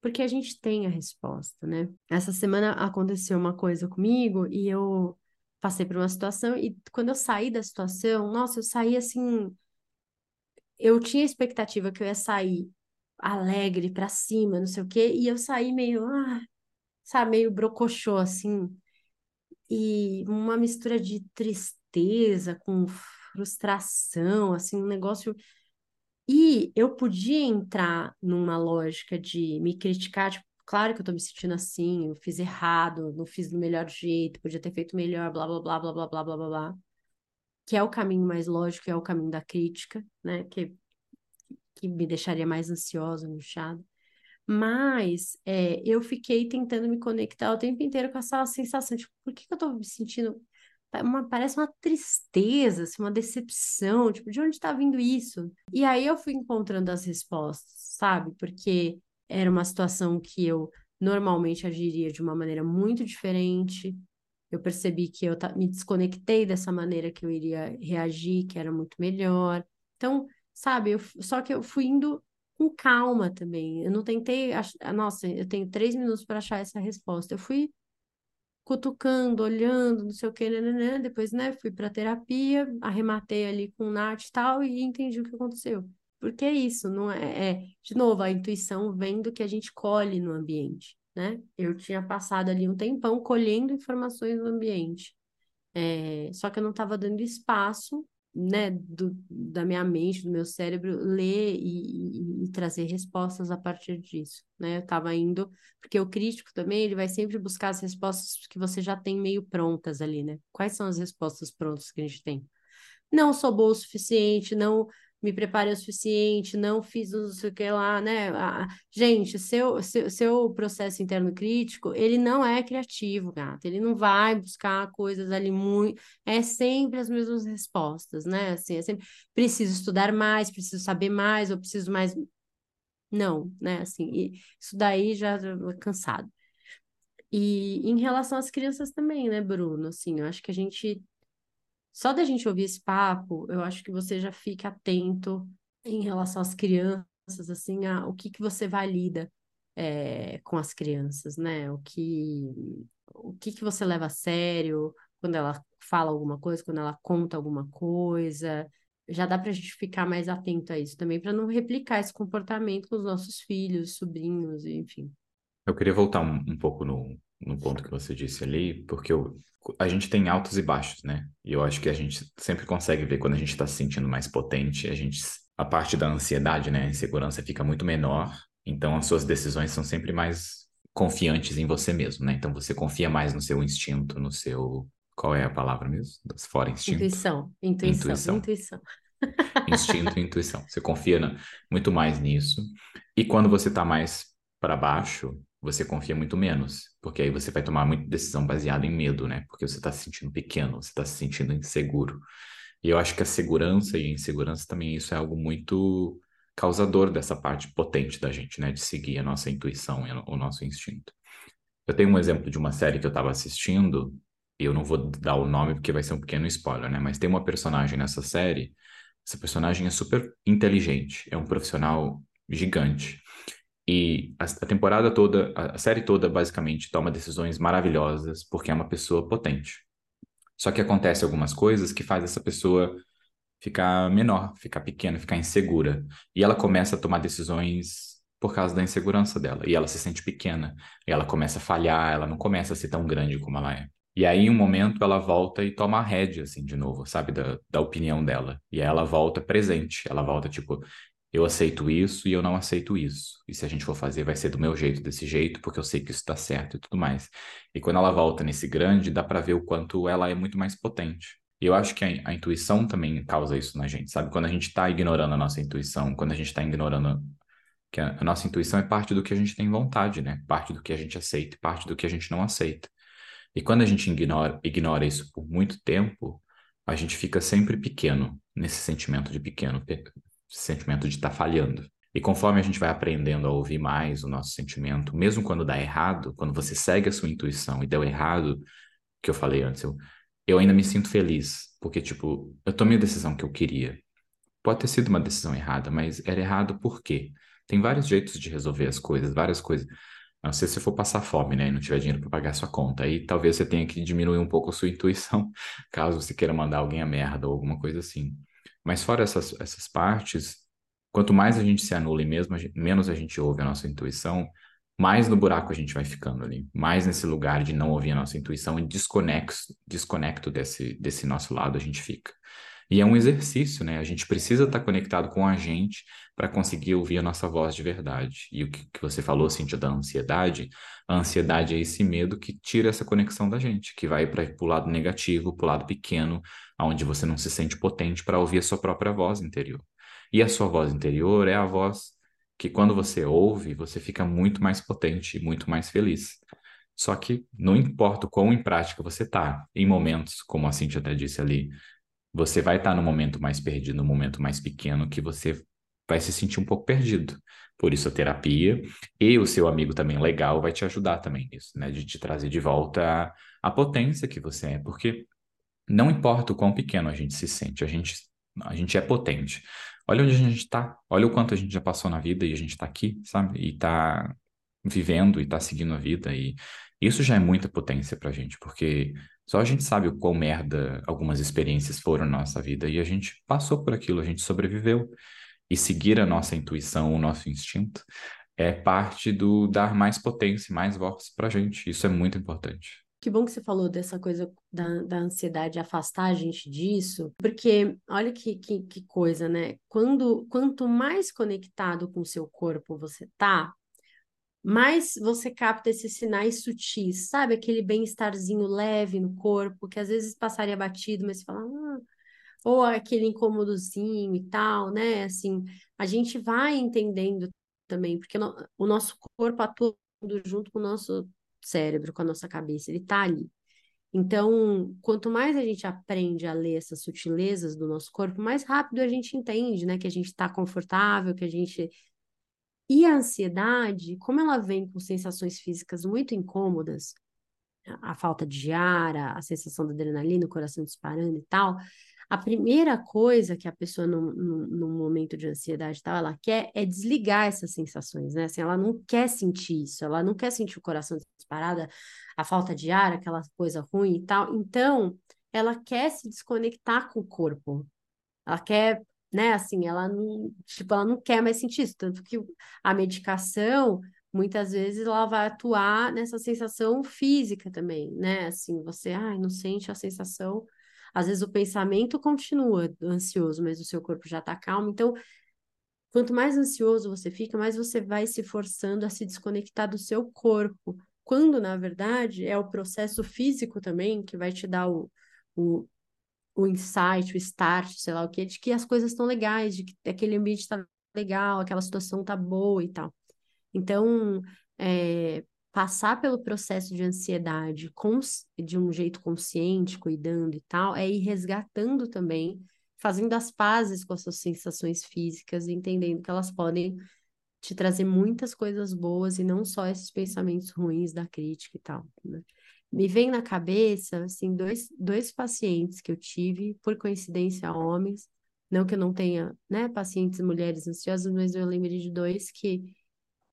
porque a gente tem a resposta, né? Essa semana aconteceu uma coisa comigo e eu passei por uma situação e quando eu saí da situação, nossa, eu saí assim, eu tinha expectativa que eu ia sair alegre para cima, não sei o quê, e eu saí meio, ah, sabe, meio brocochô assim, e uma mistura de tristeza com frustração, assim, um negócio. E eu podia entrar numa lógica de me criticar, tipo, claro que eu tô me sentindo assim, eu fiz errado, não fiz do melhor jeito, podia ter feito melhor, blá, blá, blá, blá, blá, blá, blá, blá, blá. Que é o caminho mais lógico, é o caminho da crítica, né? Que, que me deixaria mais ansiosa, angustiada. Mas é, eu fiquei tentando me conectar o tempo inteiro com essa sensação de por que, que eu tô me sentindo. Uma, parece uma tristeza, assim, uma decepção, tipo, de onde está vindo isso? E aí eu fui encontrando as respostas, sabe? Porque era uma situação que eu normalmente agiria de uma maneira muito diferente. Eu percebi que eu me desconectei dessa maneira que eu iria reagir, que era muito melhor. Então, sabe, eu, só que eu fui indo com calma também. Eu não tentei, ach... nossa, eu tenho três minutos para achar essa resposta. Eu fui cutucando, olhando, não sei o que, né. depois, né, fui para terapia, arrematei ali com o Nath e tal, e entendi o que aconteceu. Porque é isso, não é, é, de novo, a intuição vem do que a gente colhe no ambiente, né? Eu tinha passado ali um tempão colhendo informações no ambiente. É, só que eu não estava dando espaço né, do, da minha mente, do meu cérebro, ler e, e, trazer respostas a partir disso, né? Eu estava indo, porque o crítico também, ele vai sempre buscar as respostas que você já tem meio prontas ali, né? Quais são as respostas prontas que a gente tem? Não sou boa o suficiente, não me preparei o suficiente, não fiz não sei o que lá, né? Ah, gente, seu, seu, seu processo interno crítico, ele não é criativo, gato. Ele não vai buscar coisas ali muito. É sempre as mesmas respostas, né? Assim, é sempre preciso estudar mais, preciso saber mais, ou preciso mais. Não, né? Assim, isso daí já é cansado. E em relação às crianças também, né, Bruno? Assim, eu acho que a gente só da gente ouvir esse papo, eu acho que você já fica atento em relação às crianças, assim, a, o que, que você valida é, com as crianças, né? O que, o que, que você leva a sério quando ela fala alguma coisa, quando ela conta alguma coisa. Já dá para a gente ficar mais atento a isso também, para não replicar esse comportamento com os nossos filhos, sobrinhos, enfim. Eu queria voltar um, um pouco no, no ponto que você disse ali, porque eu, a gente tem altos e baixos, né? E eu acho que a gente sempre consegue ver quando a gente está se sentindo mais potente, a gente a parte da ansiedade, né, a insegurança fica muito menor, então as suas decisões são sempre mais confiantes em você mesmo, né? Então você confia mais no seu instinto, no seu qual é a palavra mesmo? Fora instinto. Intuição, intuição, intuição. intuição. Instinto e intuição. Você confia muito mais nisso. E quando você está mais para baixo, você confia muito menos, porque aí você vai tomar muita decisão baseada em medo, né? Porque você está se sentindo pequeno, você está se sentindo inseguro. E eu acho que a segurança e a insegurança também isso é algo muito causador dessa parte potente da gente, né? De seguir a nossa intuição e o nosso instinto. Eu tenho um exemplo de uma série que eu estava assistindo, e eu não vou dar o nome porque vai ser um pequeno spoiler, né? Mas tem uma personagem nessa série, essa personagem é super inteligente, é um profissional gigante. E a, a, temporada toda, a série toda, basicamente, toma decisões maravilhosas porque é uma pessoa potente. Só que acontece algumas coisas que faz essa pessoa ficar menor, ficar pequena, ficar insegura. E ela começa a tomar decisões por causa da insegurança dela. E ela se sente pequena. E ela começa a falhar, ela não começa a ser tão grande como ela é. E aí, em um momento, ela volta e toma a rédea, assim, de novo, sabe, da, da opinião dela. E aí ela volta presente. Ela volta, tipo, eu aceito isso e eu não aceito isso. E se a gente for fazer, vai ser do meu jeito, desse jeito, porque eu sei que isso está certo e tudo mais. E quando ela volta nesse grande, dá para ver o quanto ela é muito mais potente. E eu acho que a, a, intuição também causa isso na gente, sabe? Quando a gente está ignorando a nossa intuição, quando a gente está ignorando que a, a, nossa intuição é parte do que a gente tem vontade, né? Parte do que a gente aceita, parte do que a gente não aceita. E quando a gente ignora, ignora isso por muito tempo, a gente fica sempre pequeno, nesse sentimento de pequeno, sentimento de estar tá falhando. E conforme a gente vai aprendendo a ouvir mais o nosso sentimento, mesmo quando dá errado, quando você segue a sua intuição e deu errado, que eu falei antes, eu, eu ainda me sinto feliz, porque, tipo, eu tomei a decisão que eu queria. Pode ter sido uma decisão errada, mas era errado por quê? Tem vários jeitos de resolver as coisas, várias coisas. Não ser se você for passar fome, né, e não tiver dinheiro para pagar sua conta. Aí talvez você tenha que diminuir um pouco a sua intuição, caso você queira mandar alguém a merda ou alguma coisa assim. Mas fora essas, essas partes, quanto mais a gente se anula e mesmo a gente, menos a gente ouve a nossa intuição, mais no buraco a gente vai ficando ali, mais nesse lugar de não ouvir a nossa intuição e desconexo, desconecto desse, desse nosso lado a gente fica. E é um exercício, né? A gente precisa estar conectado com a gente para conseguir ouvir a nossa voz de verdade. E o que, que você falou, Cintia, da ansiedade, a ansiedade é esse medo que tira essa conexão da gente, que vai para o lado negativo, para o lado pequeno, onde você não se sente potente para ouvir a sua própria voz interior. E a sua voz interior é a voz que, quando você ouve, você fica muito mais potente e muito mais feliz. Só que não importa o quão em prática você está, em momentos, como a Cintia até disse ali, você vai estar no momento mais perdido, no momento mais pequeno, que você vai se sentir um pouco perdido. Por isso a terapia e o seu amigo também legal vai te ajudar também nisso, né? De te trazer de volta a, a potência que você é, porque não importa o quão pequeno a gente se sente, a gente, a gente é potente. Olha onde a gente está, olha o quanto a gente já passou na vida e a gente está aqui, sabe? E está vivendo e está seguindo a vida e isso já é muita potência pra gente, porque só a gente sabe o quão merda algumas experiências foram na nossa vida e a gente passou por aquilo, a gente sobreviveu. E seguir a nossa intuição, o nosso instinto, é parte do dar mais potência, mais voz pra gente. Isso é muito importante. Que bom que você falou dessa coisa da, da ansiedade, afastar a gente disso, porque olha que, que, que coisa, né? Quando, quanto mais conectado com o seu corpo você tá, mais você capta esses sinais sutis, sabe? Aquele bem-estarzinho leve no corpo, que às vezes passaria batido, mas você fala, ah, ou aquele incômodozinho e tal, né? Assim, a gente vai entendendo também, porque o nosso corpo atua junto com o nosso cérebro, com a nossa cabeça, ele tá ali. Então, quanto mais a gente aprende a ler essas sutilezas do nosso corpo, mais rápido a gente entende, né? Que a gente está confortável, que a gente e a ansiedade, como ela vem com sensações físicas muito incômodas, a falta de ar, a, sensação da adrenalina, o coração disparando e tal, a primeira coisa que a pessoa, no, no momento de ansiedade tal, ela quer é desligar essas sensações, né? Assim, ela não quer sentir isso, ela não quer sentir o coração disparado, a falta de ar, aquela coisa ruim e tal. Então, ela quer se desconectar com o corpo. Ela quer né? Assim, ela não, tipo, ela não quer mais sentir isso, tanto que a medicação muitas vezes ela vai atuar nessa sensação física também, né? Assim, você, ai, não sente a sensação. Às vezes o pensamento continua ansioso, mas o seu corpo já está calmo. Então, quanto mais ansioso você fica, mais você vai se forçando a se desconectar do seu corpo. Quando, na verdade, é o processo físico também que vai te dar o, o o insight, o start, sei lá o que, de que as coisas estão legais, de que aquele ambiente está legal, aquela situação está boa e tal. Então, é, passar pelo processo de ansiedade de um jeito consciente, cuidando e tal, é ir resgatando também, fazendo as pazes com as suas sensações físicas, entendendo que elas podem te trazer muitas coisas boas e não só esses pensamentos ruins da crítica e tal. Né? me vem na cabeça, assim, dois, dois pacientes que eu tive, por coincidência, homens, não que eu não tenha, né, pacientes mulheres ansiosas, mas eu lembrei de dois que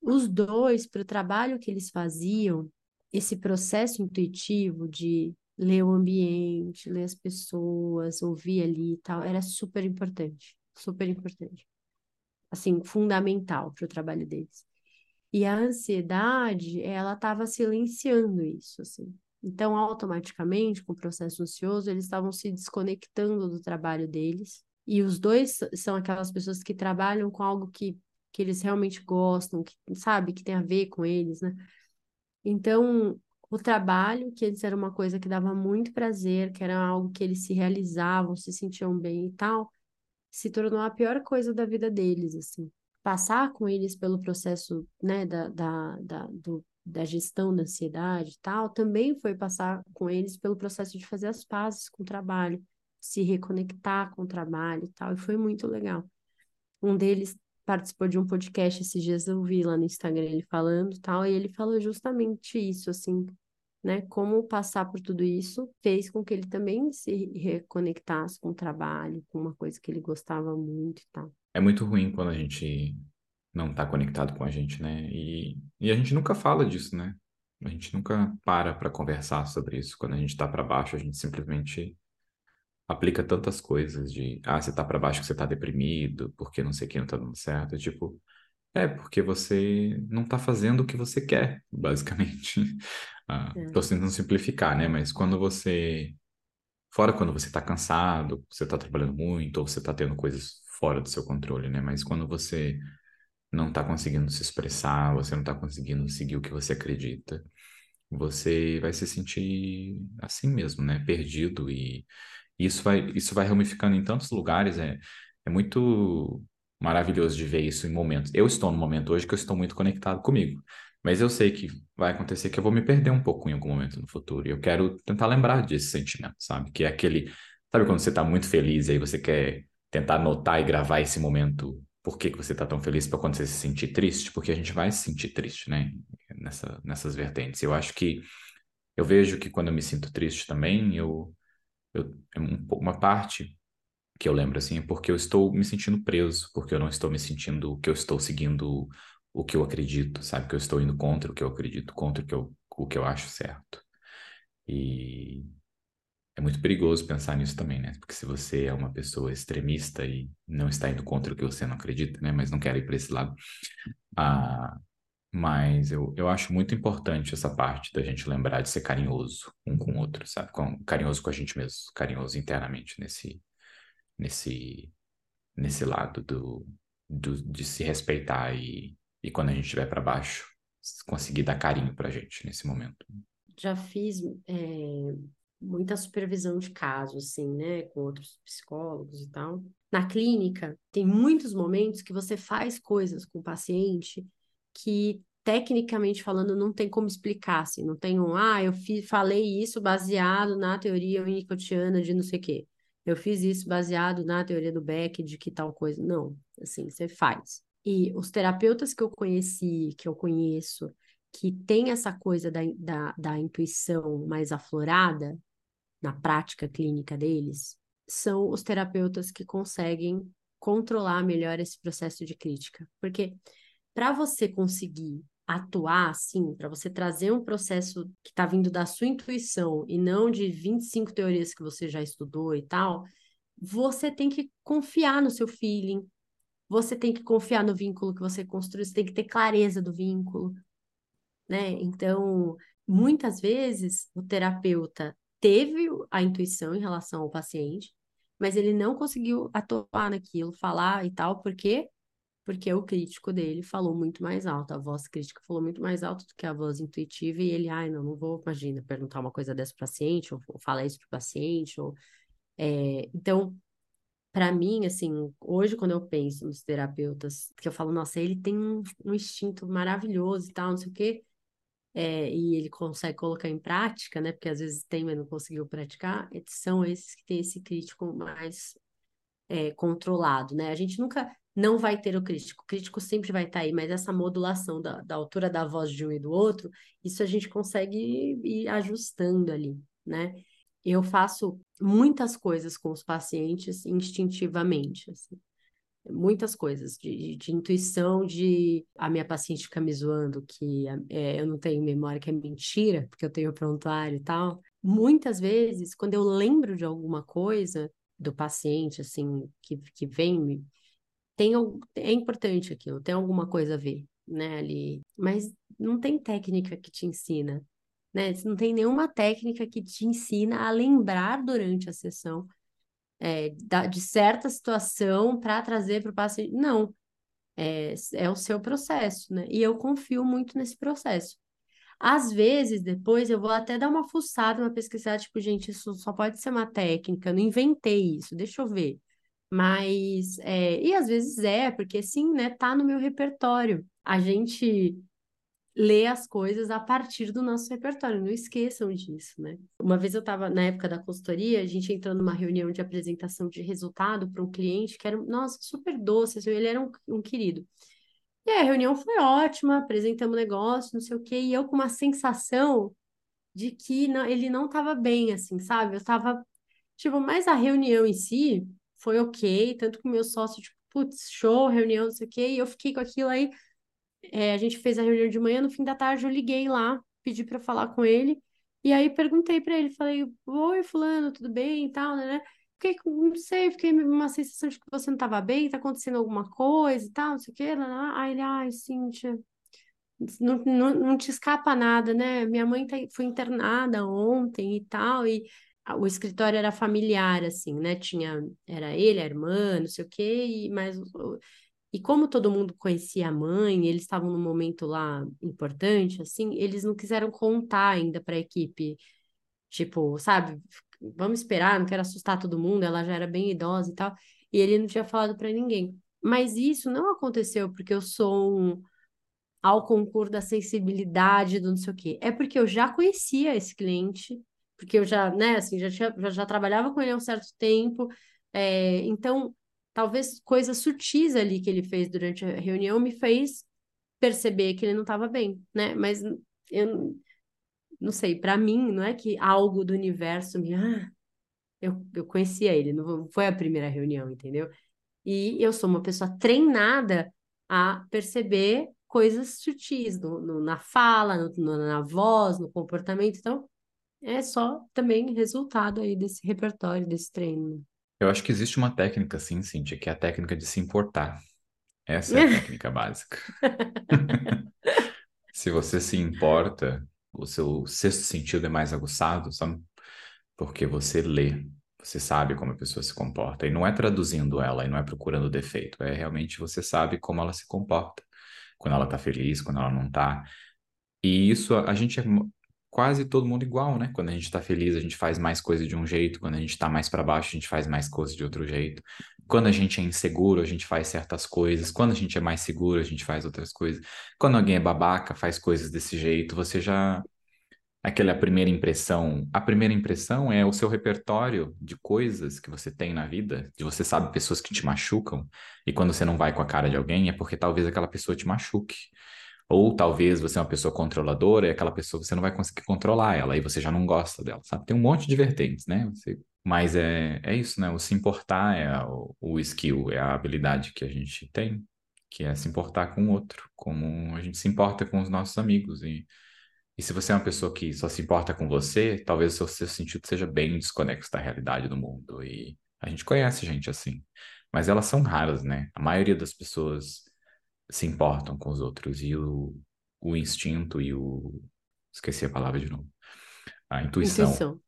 os dois, para o trabalho que eles faziam, esse processo intuitivo de ler o ambiente, ler as pessoas, ouvir ali e tal, era super importante, super importante. Assim, fundamental para o trabalho deles. E a ansiedade, ela estava silenciando isso, assim. Então, automaticamente, com o processo ansioso, eles estavam se desconectando do trabalho deles E os dois são aquelas pessoas que trabalham com algo que, que eles realmente gostam, que sabe, que tem a ver com eles, né? Então, o trabalho, que antes era uma coisa que dava muito prazer, que era algo que eles se realizavam, se sentiam bem e tal, se tornou a pior coisa da vida deles, assim. Passar com eles pelo processo, né, da, da, da, do, da gestão da ansiedade e tal, também foi passar com eles pelo processo de fazer as pazes com o trabalho, se reconectar com o trabalho e tal, e foi muito legal. Um deles participou de um podcast esses dias, eu vi lá no Instagram ele falando tal, e ele falou justamente isso, assim, né? Como passar por tudo isso fez com que ele também se reconectasse com o trabalho, com uma coisa que ele gostava muito e tal. É muito ruim quando a gente não está conectado com a gente, né? E, e a gente nunca fala disso, né? A gente nunca para para conversar sobre isso. Quando a gente está para baixo, a gente simplesmente aplica tantas coisas de, ah, você tá para baixo que você tá deprimido, porque não sei o que não tá dando certo, tipo, é porque você não tá fazendo o que você quer, basicamente. Ah, é. tô tentando simplificar, né? Mas quando você fora quando você tá cansado, você tá trabalhando muito ou você tá tendo coisas fora do seu controle, né? Mas quando você não tá conseguindo se expressar, você não tá conseguindo seguir o que você acredita, você vai se sentir assim mesmo, né? Perdido e e isso vai, isso vai ramificando em tantos lugares, é, é muito maravilhoso de ver isso em momentos. Eu estou no momento hoje que eu estou muito conectado comigo, mas eu sei que vai acontecer que eu vou me perder um pouco em algum momento no futuro, e eu quero tentar lembrar desse sentimento, sabe? Que é aquele, sabe quando você está muito feliz e aí você quer tentar anotar e gravar esse momento, por que, que você está tão feliz para quando você se sentir triste? Porque a gente vai se sentir triste, né? Nessa, nessas vertentes. Eu acho que eu vejo que quando eu me sinto triste também, eu eu, é uma parte que eu lembro assim é porque eu estou me sentindo preso, porque eu não estou me sentindo que eu estou seguindo o que eu acredito, sabe? Que eu estou indo contra o que eu acredito, contra o que eu, o que eu acho certo. E é muito perigoso pensar nisso também, né? Porque se você é uma pessoa extremista e não está indo contra o que você não acredita, né? Mas não quer ir para esse lado, ah, mas eu, eu acho muito importante essa parte da gente lembrar de ser carinhoso um com o outro, sabe? Com, carinhoso com a gente mesmo, carinhoso internamente nesse, nesse, nesse lado do, do, de se respeitar e, e quando a gente estiver para baixo, conseguir dar carinho para gente nesse momento. Já fiz é, muita supervisão de casos, assim, né, com outros psicólogos e tal. Na clínica, tem muitos momentos que você faz coisas com o paciente que tecnicamente falando não tem como explicar, assim, não tem um, ah, eu fiz, falei isso baseado na teoria unicotiana de não sei o quê. Eu fiz isso baseado na teoria do Beck de que tal coisa. Não, assim, você faz. E os terapeutas que eu conheci, que eu conheço, que tem essa coisa da, da, da intuição mais aflorada na prática clínica deles, são os terapeutas que conseguem controlar melhor esse processo de crítica. Porque para você conseguir atuar assim, para você trazer um processo que está vindo da sua intuição e não de 25 teorias que você já estudou e tal, você tem que confiar no seu feeling, você tem que confiar no vínculo que você construiu, você tem que ter clareza do vínculo, né? Então, muitas vezes o terapeuta teve a intuição em relação ao paciente, mas ele não conseguiu atuar naquilo, falar e tal, porque porque o crítico dele falou muito mais alto, a voz crítica falou muito mais alto do que a voz intuitiva, e ele, ai, não, não vou, imagina, perguntar uma coisa dessa para paciente, ou, ou falar isso para o paciente, ou... É, então, para mim, assim, hoje quando eu penso nos terapeutas, que eu falo, nossa, ele tem um, um instinto maravilhoso e tal, não sei o quê, é, e ele consegue colocar em prática, né, porque às vezes tem, mas não conseguiu praticar, são esses que têm esse crítico mais é, controlado, né, a gente nunca não vai ter o crítico. O crítico sempre vai estar tá aí, mas essa modulação da, da altura da voz de um e do outro, isso a gente consegue ir ajustando ali, né? Eu faço muitas coisas com os pacientes instintivamente, assim. Muitas coisas, de, de, intuição, de a minha paciente fica me zoando que é, eu não tenho memória, que é mentira, porque eu tenho prontuário e tal. Muitas vezes, quando eu lembro de alguma coisa do paciente, assim, que, que vem me, tem, é importante aquilo, tem alguma coisa a ver, né, ali. Mas não tem técnica que te ensina, né? Não tem nenhuma técnica que te ensina a lembrar durante a sessão é, de certa situação para trazer para o paciente. Não, é, é o seu processo, né? E eu confio muito nesse processo. Às vezes, depois, eu vou até dar uma fuçada, uma pesquisada, tipo, gente, isso só pode ser uma técnica, eu não inventei isso, deixa eu ver. Mas, é, e às vezes é, porque sim, né, tá no meu repertório. A gente lê as coisas a partir do nosso repertório, não esqueçam disso, né? Uma vez eu estava, na época da consultoria, a gente entrou numa reunião de apresentação de resultado para um cliente que era, nossa, super doce, assim, ele era um, um querido. E a reunião foi ótima, apresentamos o negócio, não sei o quê, e eu com uma sensação de que não, ele não estava bem, assim, sabe? Eu estava, tipo, mas a reunião em si foi ok, tanto que o meu sócio, tipo, putz, show, reunião, não sei o quê, e eu fiquei com aquilo aí, é, a gente fez a reunião de manhã, no fim da tarde eu liguei lá, pedi para falar com ele, e aí perguntei para ele, falei, oi, fulano, tudo bem e tal, né? Fiquei, não sei, fiquei uma sensação de que você não estava bem, tá acontecendo alguma coisa e tal, não sei o quê. Lá, lá. Aí ele, ai, Cíntia, não, não, não te escapa nada, né? Minha mãe tá, foi internada ontem e tal, e o escritório era familiar, assim, né? Tinha, era ele, a irmã, não sei o quê, e, mas e como todo mundo conhecia a mãe, eles estavam num momento lá importante, assim, eles não quiseram contar ainda para a equipe. Tipo, sabe, vamos esperar, não quero assustar todo mundo, ela já era bem idosa e tal. E ele não tinha falado para ninguém. Mas isso não aconteceu porque eu sou um ao concurso da sensibilidade, do não sei o quê. É porque eu já conhecia esse cliente, porque eu já, né, assim, já, tinha, já, já trabalhava com ele há um certo tempo. É, então, talvez coisas sutis ali que ele fez durante a reunião me fez perceber que ele não estava bem, né? Mas eu não sei, para mim não é que algo do universo me ah, eu, eu conhecia ele, não foi a primeira reunião, entendeu? E eu sou uma pessoa treinada a perceber coisas sutis no, no na fala, no, na voz, no comportamento. Então, é só também resultado aí desse repertório, desse treino. Eu acho que existe uma técnica, sim, Cíntia, que é a técnica de se importar. Essa é a técnica básica. se você se importa, o seu sexto sentido é mais aguçado, sabe? Porque você lê, você sabe como a pessoa se comporta. E não é traduzindo ela, e não é procurando defeito, é realmente você sabe como ela se comporta. Quando ela tá feliz, quando ela não tá. E isso a gente é quase todo mundo igual, né? Quando a gente está feliz, a gente faz mais coisa de um jeito, quando a gente está mais para baixo, a gente faz mais coisas de outro jeito. Quando a gente é inseguro, a gente faz certas coisas. Quando a gente é mais seguro, a gente faz outras coisas. Quando alguém é babaca, faz coisas desse jeito, você já aquela primeira impressão. A primeira impressão é o seu repertório de coisas que você tem na vida, de você sabe pessoas que te machucam, e quando você não vai com a cara de alguém é porque talvez aquela pessoa te machuque. Ou talvez você é uma pessoa controladora e aquela pessoa você não vai conseguir controlar ela e você já não gosta dela, sabe? Tem um monte de vertentes, né? Você... Mas é, é isso, né? O se importar é o, o skill, é a habilidade que a gente tem, que é se importar com o outro, como a gente se importa com os nossos amigos. E, e se você é uma pessoa que só se importa com você, talvez o seu, seu sentido seja bem desconexo da realidade do mundo. E a gente conhece gente assim. Mas elas são raras, né? A maioria das pessoas se importam com os outros e o, o instinto e o esqueci a palavra de novo a intuição, intuição.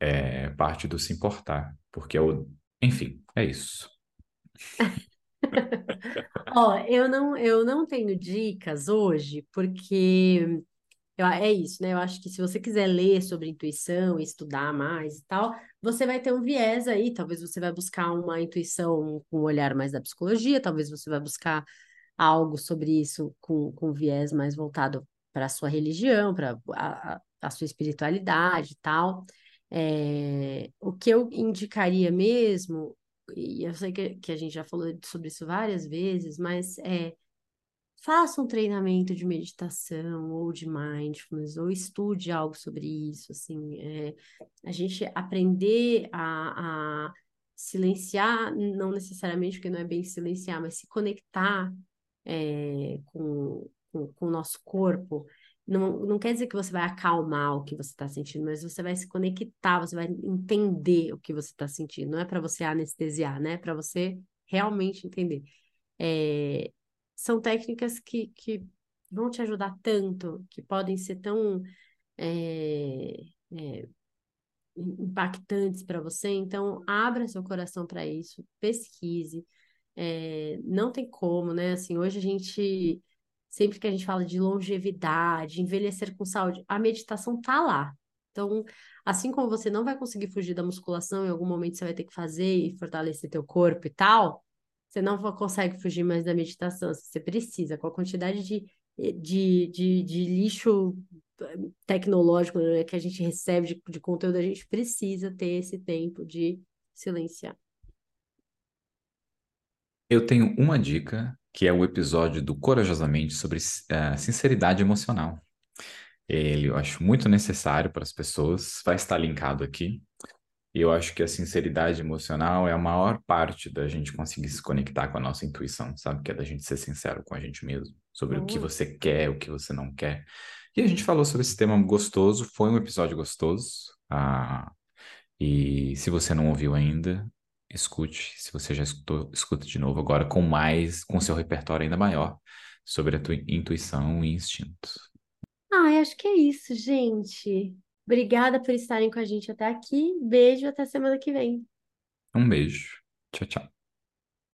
é parte do se importar porque é o enfim é isso Ó, eu não eu não tenho dicas hoje porque eu, é isso, né? Eu acho que se você quiser ler sobre intuição, estudar mais e tal, você vai ter um viés aí. Talvez você vai buscar uma intuição com um olhar mais da psicologia, talvez você vai buscar algo sobre isso com, com viés mais voltado para a sua religião, para a, a, sua espiritualidade e tal. É, o que eu indicaria mesmo, e eu sei que, que a gente já falou sobre isso várias vezes, mas é faça um treinamento de meditação ou de mindfulness, ou estude algo sobre isso, assim, é, a gente aprender a, a silenciar, não necessariamente, porque não é bem silenciar, mas se conectar é, com, com, o nosso corpo, não, não quer dizer que você vai acalmar o que você está sentindo, mas você vai se conectar, você vai entender o que você está sentindo. Não é para você anestesiar, né? É para você realmente entender. É, são técnicas que, que vão te ajudar tanto, que podem ser tão é, é, impactantes para você. Então, abra seu coração para isso, pesquise. É, não tem como, né? Assim, hoje a gente, sempre que a gente fala de longevidade, envelhecer com saúde, a meditação tá lá. Então, assim como você não vai conseguir fugir da musculação, em algum momento você vai ter que fazer e fortalecer teu corpo e tal, você não consegue fugir mais da meditação. Você precisa, com a quantidade de, de, de, de lixo tecnológico né, que a gente recebe de, de conteúdo, a gente precisa ter esse tempo de silenciar. Eu tenho uma dica, que é o episódio do Corajosamente sobre uh, sinceridade emocional. Ele eu acho muito necessário para as pessoas, vai estar linkado aqui. E eu acho que a sinceridade emocional é a maior parte da gente conseguir se conectar com a nossa intuição, sabe? Que é da gente ser sincero com a gente mesmo, sobre o que você quer, o que você não quer. E a gente falou sobre esse tema gostoso, foi um episódio gostoso. Ah, e se você não ouviu ainda, escute. Se você já escutou, escuta de novo agora com mais, com seu repertório ainda maior sobre a tua intuição e instinto. Ah, acho que é isso, gente. Obrigada por estarem com a gente até aqui. Beijo, até semana que vem. Um beijo. Tchau, tchau.